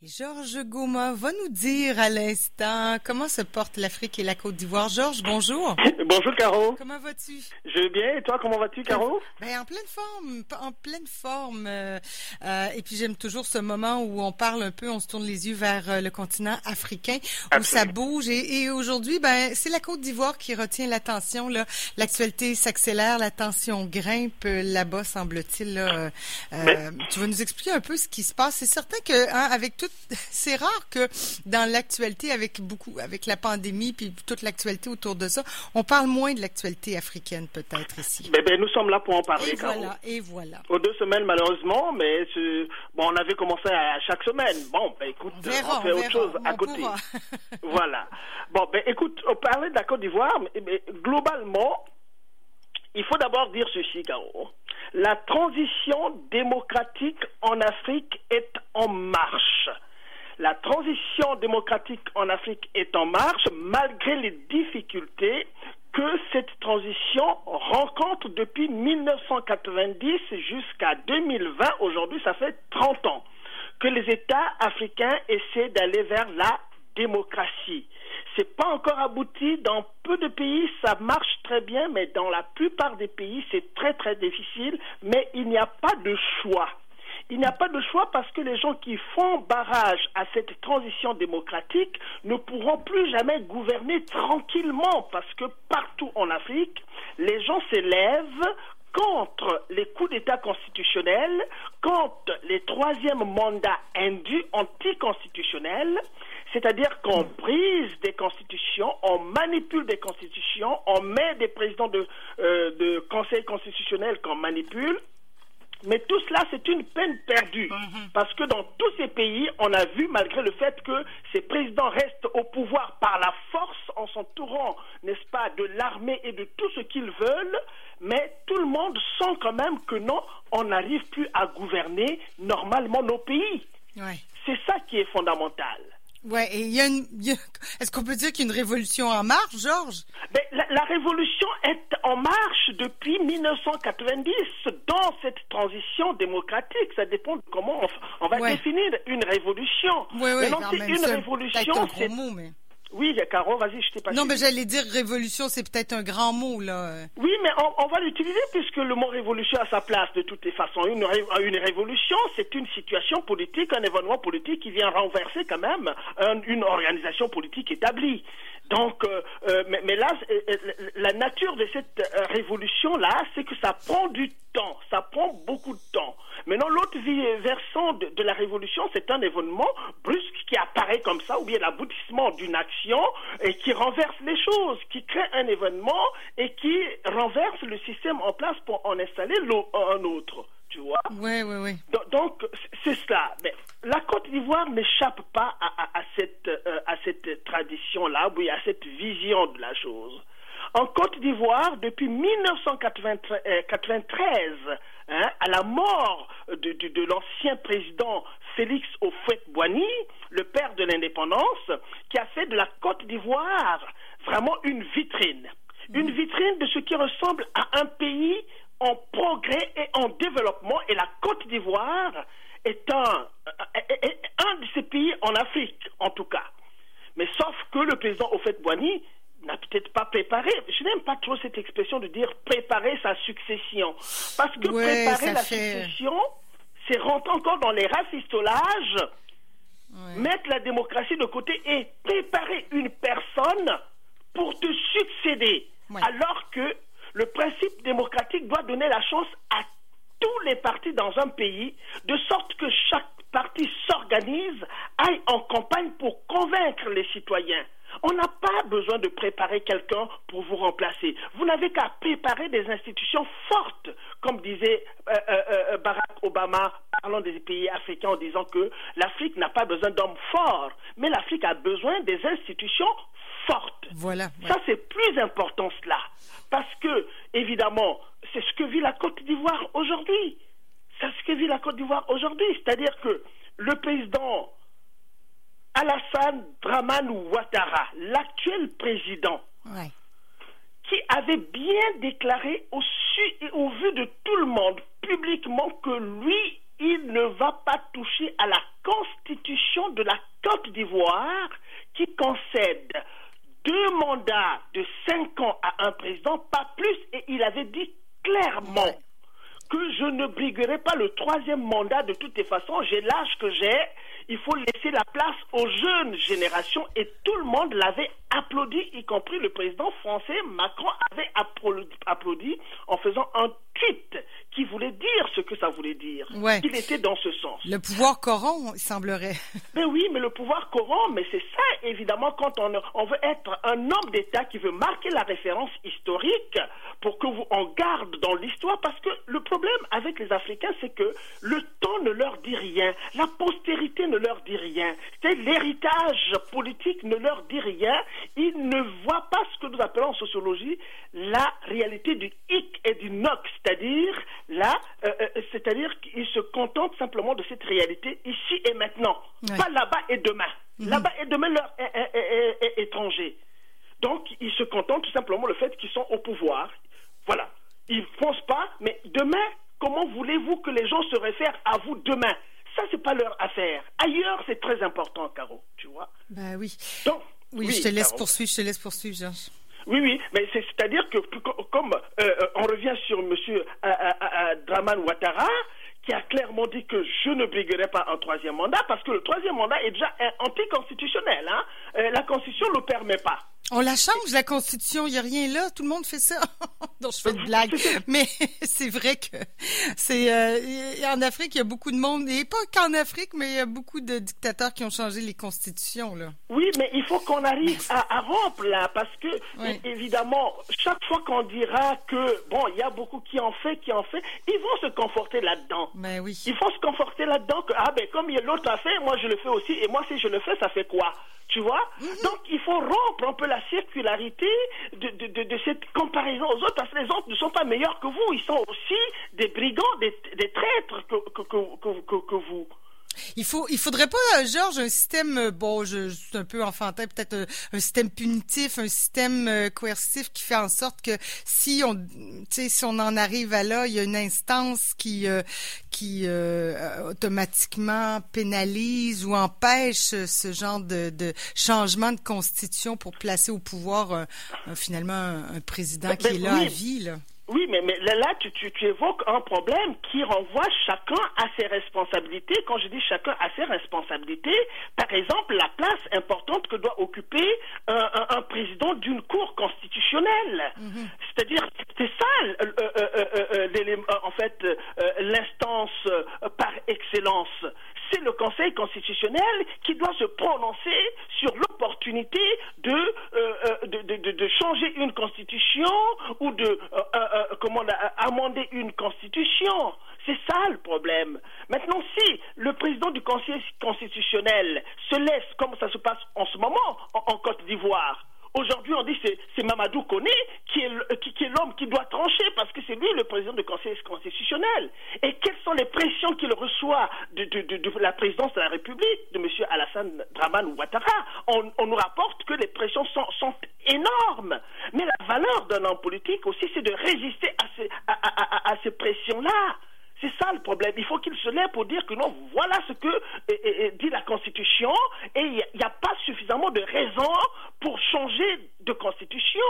Georges Goma va nous dire à l'instant comment se porte l'Afrique et la Côte d'Ivoire. Georges, bonjour. Bonjour Caro. Comment vas-tu? Je vais bien et toi, comment vas-tu Caro? Ben, en pleine forme, en pleine forme. Euh, euh, et puis j'aime toujours ce moment où on parle un peu, on se tourne les yeux vers euh, le continent africain, où ça bouge. Et, aujourd'hui, ben, c'est la Côte d'Ivoire qui retient l'attention. L'actualité s'accélère, la tension grimpe là-bas, semble-t-il. Tu vas nous expliquer un peu ce qui se passe. C'est certain que hein, avec tout c'est rare que dans l'actualité, avec beaucoup, avec la pandémie puis toute l'actualité autour de ça, on parle moins de l'actualité africaine peut-être ici. Ben, ben, nous sommes là pour en parler. Et voilà, et voilà. Aux deux semaines malheureusement, mais bon, on avait commencé à chaque semaine. Bon, ben écoute, on, fait autre chose à côté. voilà. Bon, ben écoute, on parlait de la Côte d'Ivoire, mais, globalement, il faut d'abord dire ceci, Caro. La transition démocratique en Afrique est en marche. La transition démocratique en Afrique est en marche malgré les difficultés que cette transition rencontre depuis 1990 jusqu'à 2020. Aujourd'hui, ça fait 30 ans que les États africains essaient d'aller vers la démocratie. C'est pas encore abouti. Dans peu de pays, ça marche très bien, mais dans la plupart des pays, c'est très très difficile. Mais il n'y a pas de choix il n'y a pas de choix parce que les gens qui font barrage à cette transition démocratique ne pourront plus jamais gouverner tranquillement parce que partout en Afrique, les gens s'élèvent contre les coups d'État constitutionnels, contre les troisièmes mandats induits anticonstitutionnels, c'est-à-dire qu'on brise des constitutions, on manipule des constitutions, on met des présidents de, euh, de conseil constitutionnel qu'on manipule, mais tout cela, c'est une peine perdue. Mhm. Parce que dans tous ces pays, on a vu, malgré le fait que ces présidents restent au pouvoir par la force, en s'entourant, n'est-ce pas, de l'armée et de tout ce qu'ils veulent, mais tout le monde sent quand même que non, on n'arrive plus à gouverner normalement nos pays. C'est ça qui est fondamental. Ouais, et il y a une. Est-ce qu'on peut dire qu'il y a une révolution en marche, Georges? Ben, la, révolution est en marche depuis 1990 dans cette transition démocratique. Ça dépend de comment on, va définir une révolution. Oui, oui, non, c'est une révolution. C'est mais... Oui, Caro, vas-y, je t'ai pas Non, mais j'allais dire révolution, c'est peut-être un grand mot, là. Oui, mais on, va l'utiliser puisque le mot révolution a sa place de toutes les façons. Une, une révolution, c'est une situation politique, un événement politique qui vient renverser quand même une organisation politique établie. Donc, euh, euh, mais, là, euh, la nature de cette révolution-là, c'est que ça prend du temps, ça prend beaucoup de temps. Maintenant, l'autre versant de, la révolution, c'est un événement brusque qui apparaît comme ça, ou bien l'aboutissement d'une action et qui renverse les choses, qui crée un événement et qui renverse le système en place pour en installer un autre. Tu vois Oui, oui, oui. Donc, c'est cela. Mais la Côte d'Ivoire n'échappe pas à, cette, à cette tradition-là, oui, à cette vision de la chose. En Côte d'Ivoire, depuis 1993, hein, à la mort de, l'ancien président Félix Houphouët-Boigny, le père de l'indépendance, qui a fait de la Côte d'Ivoire vraiment une vitrine. Une vitrine de ce qui ressemble à un pays en progrès et en développement. Et la Côte d'Ivoire est un, un de ces pays en Afrique, en tout cas. Mais sauf que le président Houphouët-Boigny n'a peut-être pas préparé. Cette expression de dire préparer sa succession. Parce que préparer la succession, c'est rentrer encore dans les rafistolages, mettre la démocratie de côté et préparer une personne pour te succéder. Alors que le principe démocratique doit donner la chance à tous les partis dans un pays, de sorte que chaque parti s'organise, aille en campagne pour convaincre les citoyens. On n'a pas besoin de préparer quelqu'un pour vous remplacer. Vous n'avez qu'à préparer des institutions fortes, comme disait euh, euh, euh, Barack Obama, parlant des pays africains en disant que l'Afrique n'a pas besoin d'hommes forts, mais l'Afrique a besoin des institutions fortes. Voilà. Ça, c'est plus important cela. Parce que, évidemment, c'est ce que vit la Côte d'Ivoire aujourd'hui. C'est ce que vit la Côte d'Ivoire aujourd'hui. C'est-à-dire que le président Alassane Draman Ouattara, l'actuel président, qui avait bien déclaré au, au vu de tout le monde publiquement que lui il ne va pas toucher à la constitution de la Côte d'Ivoire qui concède deux mandats de cinq ans à un président, pas plus, et il avait dit clairement que je ne briguerai pas le troisième mandat de toutes les façons, j'ai l'âge que j'ai, il faut laisser la place aux jeunes générations et tout le monde l'avait applaudi, y compris le président français Macron avait applaudi, en faisant un tweet qui voulait dire ce que ça voulait dire. Il était dans ce sens. Le pouvoir corrompt, il semblerait. Mais oui, mais le pouvoir corrompt, mais c'est ça, évidemment, quand on, on veut être un homme d'État qui veut marquer la référence historique pour que vous en garde dans l'histoire, parce que le problème avec les Africains, c'est que le temps ne leur dit rien, la postérité ne leur dit rien, l'héritage politique ne leur dit rien, ils ne voient pas ce que nous appelons en sociologie la réalité du hic et du noc, c'est-à-dire là, euh, euh, c'est-à-dire qu'ils se contentent simplement de cette réalité ici et maintenant, pas là-bas et demain. Mhm. Là-bas et demain leur est, étranger. Donc ils se contentent tout simplement le fait qu'ils sont au pouvoir. Voilà. Ils ne pensent pas, mais demain, comment voulez-vous que les gens se réfèrent à vous demain? Ça, c'est pas leur affaire. Ailleurs, c'est très important, Caro, tu vois? Ben oui. Donc, oui, je te laisse poursuivre, je te laisse poursuivre, Georges. Oui, oui, mais c'est-à-dire que, comme euh, on revient sur M. Draman Ouattara, qui a clairement dit que je ne briguerai pas un troisième mandat, parce que le troisième mandat est déjà anticonstitutionnel. Hein? Euh, la Constitution ne le permet pas. On la change, la Constitution, il n'y a rien là, tout le monde fait ça. Donc je fais une blague. Mais c'est vrai que c'est euh, en Afrique, il y a beaucoup de monde, et pas qu'en Afrique, mais il y a beaucoup de dictateurs qui ont changé les constitutions. Là. Oui, mais il faut qu'on arrive à, rompre là, parce que évidemment, chaque fois qu'on dira que, bon, il y a beaucoup qui en fait, qui en fait, ils vont se conforter là-dedans. Mais ben oui. Ils vont se conforter là-dedans que, ah ben comme l'autre a fait, moi je le fais aussi, et moi si je le fais, ça fait quoi? Tu vois mm-hmm. Donc il faut rompre un peu la circularité de, de, de, cette comparaison aux autres, parce que les autres ne sont pas meilleurs que vous, ils sont aussi des brigands, des, des traîtres que, que, que, que vous. Il faut, il faudrait pas, Georges, un système, euh, bon, je, suis un peu enfantin, peut-être euh, un, système punitif, un système euh, coercitif qui fait en sorte que si on, si on en arrive à là, il y a une instance qui, qui automatiquement pénalise ou empêche ce genre de, de, changement de constitution pour placer au pouvoir finalement un, président qui est là à vie, là. Oui, mais, mais là, tu, tu, tu, évoques un problème qui renvoie chacun à ses responsabilités. Quand je dis chacun à ses responsabilités, par exemple, la place importante que doit occuper un, un, président d'une cour constitutionnelle. Mhm. C'est-à-dire, c'est ça, euh, euh, euh, en fait, l'instance par excellence c'est le Conseil constitutionnel qui doit se prononcer sur l'opportunité de, de, de, changer une constitution ou de euh, euh, comment amender une constitution. C'est ça le problème. Maintenant, si le président du Conseil constitutionnel se laisse, comme ça se passe en ce moment en Côte d'Ivoire, Aujourd'hui, on dit que c'est Mamadou Koné qui est, l'homme qui doit trancher parce que c'est lui le président du Conseil constitutionnel. Et quelles sont les pressions qu'il reçoit de, de, la présidence de la République, de M. Alassane Draman Ouattara? On, on, nous rapporte que les pressions sont, sont énormes. Mais la valeur d'un homme politique aussi, c'est de résister à à, à, à ces pressions-là. C'est ça le problème. Il faut qu'il se lève pour dire que non, voilà ce que dit la Constitution et il n'y a, pas suffisamment de raisons pour changer de Constitution.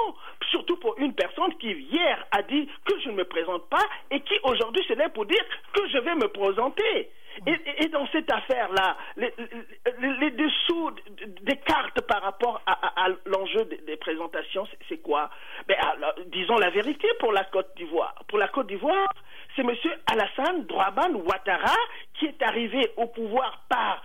Surtout pour une personne qui hier a dit que je ne me présente pas et qui aujourd'hui se lève pour dire que je vais me présenter. Et, dans cette affaire-là, les, dessous des cartes par rapport à, l'enjeu des, présentations, c'est quoi? Ben, Disons la vérité pour la Côte d'Ivoire. Pour la Côte d'Ivoire, c'est M. Alassane Drouaban Ouattara qui est arrivé au pouvoir par,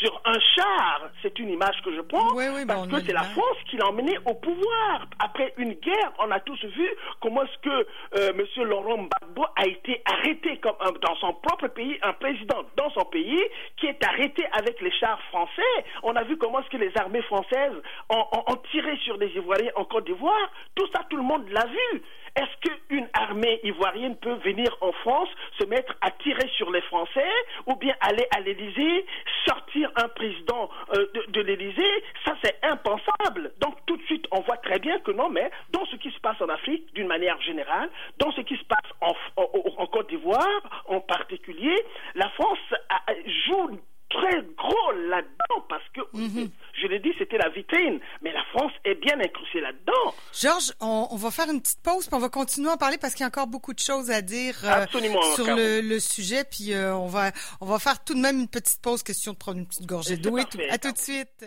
sur un char, c'est une image que je prends, parce que c'est la France qui l'a emmené au pouvoir. Après une guerre, on a tous vu comment est-ce que euh, M. Laurent Gbagbo a été arrêté comme dans son propre pays, un président dans son pays qui est arrêté avec les chars français. On a vu comment est-ce que les armées françaises ont, ont tiré sur des Ivoiriens en Côte d'Ivoire. Tout ça, tout le monde l'a vu. Est-ce qu'une armée ivoirienne peut venir en France, se mettre à tirer sur les Français, ou bien aller à l'Élysée, sortir sortir un président euh, de, de l'Élysée, ça c'est impensable. Donc tout de suite, on voit très bien que non, mais dans ce qui se passe en Afrique, d'une manière générale, dans ce qui se passe en, en Côte d'Ivoire en particulier, la France joue très gros là-dedans parce que, mhm. je l'ai dit, c'était la vitrine, est bien incrustée là-dedans. Georges, on, va faire une petite pause, puis on va continuer à en parler parce qu'il y a encore beaucoup de choses à dire euh, sur le, sujet, puis euh, on va on va faire tout de même une petite pause, question de prendre une petite gorgée d'eau et tout. À tout de suite.